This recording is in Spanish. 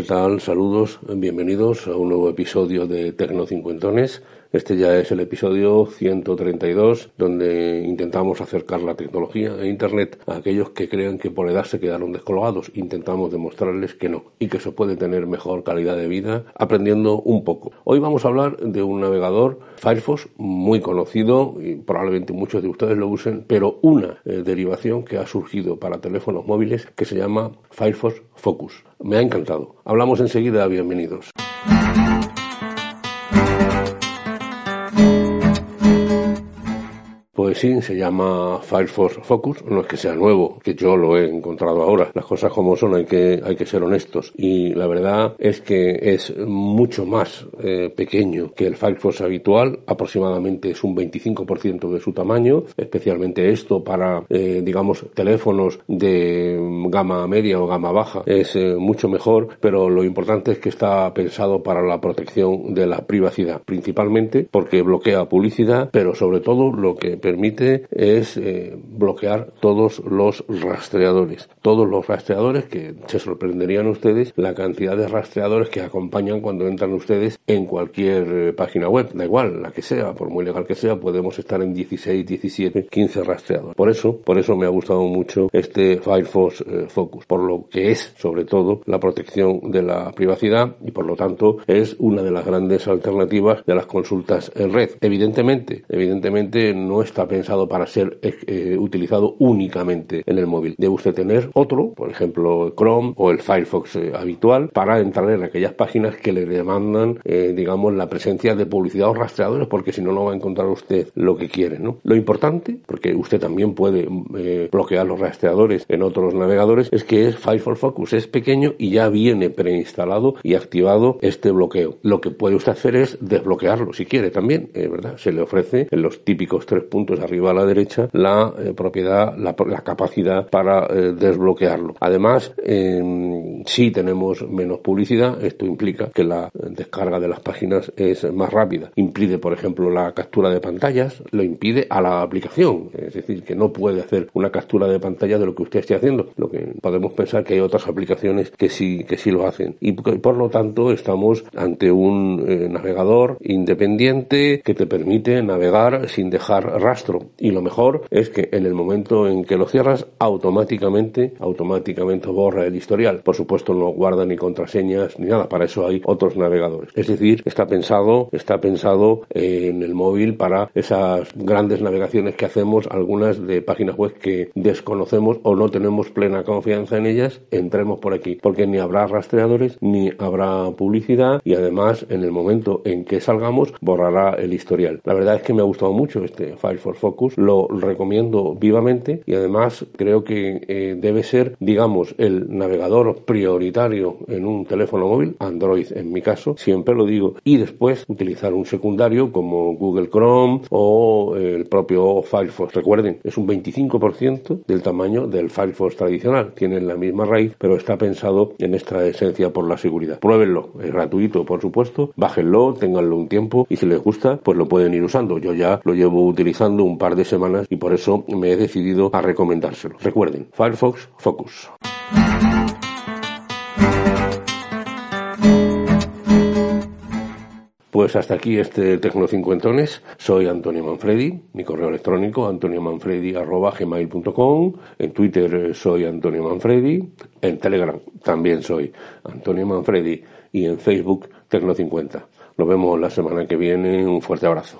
¿Qué tal? Saludos, bienvenidos a un nuevo episodio de Tecnocincuentones. Este ya es el episodio 132, donde intentamos acercar la tecnología e Internet a aquellos que crean que por edad se quedaron descolgados. Intentamos demostrarles que no y que se puede tener mejor calidad de vida aprendiendo un poco. Hoy vamos a hablar de un navegador Firefox muy conocido y probablemente muchos de ustedes lo usen, pero una eh, derivación que ha surgido para teléfonos móviles que se llama Firefox Focus. Me ha encantado. Hablamos enseguida, bienvenidos. Sí, se llama Firefox Focus, no es que sea nuevo, que yo lo he encontrado ahora. Las cosas como son, hay que, hay que ser honestos. Y la verdad es que es mucho más eh, pequeño que el Firefox habitual, aproximadamente es un 25% de su tamaño, especialmente esto para, eh, digamos, teléfonos de gama media o gama baja, es eh, mucho mejor, pero lo importante es que está pensado para la protección de la privacidad, principalmente porque bloquea publicidad, pero sobre todo lo que permite es eh, bloquear todos los rastreadores. Todos los rastreadores que se sorprenderían ustedes la cantidad de rastreadores que acompañan cuando entran ustedes en cualquier eh, página web, da igual, la que sea, por muy legal que sea, podemos estar en 16, 17, 15 rastreadores. Por eso, por eso me ha gustado mucho este Firefox eh, Focus, por lo que es sobre todo la protección de la privacidad y por lo tanto es una de las grandes alternativas de las consultas en red. Evidentemente, evidentemente no está pensado para ser eh, eh, utilizado únicamente en el móvil. Debe usted tener otro, por ejemplo Chrome o el Firefox eh, habitual, para entrar en aquellas páginas que le demandan, digamos, la presencia de publicidad o rastreadores, porque si no, no va a encontrar usted lo que quiere. ¿no? Lo importante, porque usted también puede bloquear los rastreadores en otros navegadores, es que es Firefox Focus, es pequeño y ya viene preinstalado y activado este bloqueo. Lo que puede usted hacer es desbloquearlo si quiere también, ¿verdad? Se le ofrece en los típicos tres puntos arriba a la derecha la eh, propiedad, la, capacidad para eh, desbloquearlo. Además, si tenemos menos publicidad, esto implica que la descarga de las páginas es más rápida. Impide, por ejemplo, la captura de pantallas, lo impide a la aplicación, es decir, que no puede hacer una captura de pantalla de lo que usted esté haciendo. Lo que podemos pensar que hay otras aplicaciones que sí, que sí lo hacen. Y por lo tanto, estamos ante un eh, navegador independiente que te permite navegar sin dejar rastro y lo mejor es que en el momento en que lo cierras, automáticamente, automáticamente borra el historial. Por supuesto, no guarda ni contraseñas ni nada. Para eso hay otros navegadores. Es decir, está pensado, está pensado en el móvil para esas grandes navegaciones que hacemos, algunas de páginas web que desconocemos o no tenemos plena confianza en ellas, entremos por aquí, porque ni habrá rastreadores ni habrá publicidad y además en el momento en que salgamos borrará el historial. La verdad es que me ha gustado mucho este Firefox Focus, lo recomiendo vivamente y además creo que eh, debe ser, digamos, el navegador prioritario en un teléfono móvil, Android en mi caso, siempre lo digo, y después utilizar un secundario como Google Chrome o el propio Firefox. Recuerden, es un 25% del tamaño del Firefox tradicional, tienen la misma raíz, pero está pensado en esta esencia por la seguridad. Pruébenlo, es gratuito, por supuesto, bájenlo, ténganlo un tiempo y si les gusta, pues lo pueden ir usando. Yo ya lo llevo utilizando un par de semanas y por eso me he decidido a recomendárselo. Recuerden, Firefox Focus. Pues hasta aquí este Tecno Cincuentones. Soy Antonio Manfredi, mi correo electrónico antoniomanfredi.gmail.com En Twitter soy Antonio Manfredi. En Telegram también soy Antonio Manfredi. Y en Facebook Tecno50. Nos vemos la semana que viene. Un fuerte abrazo.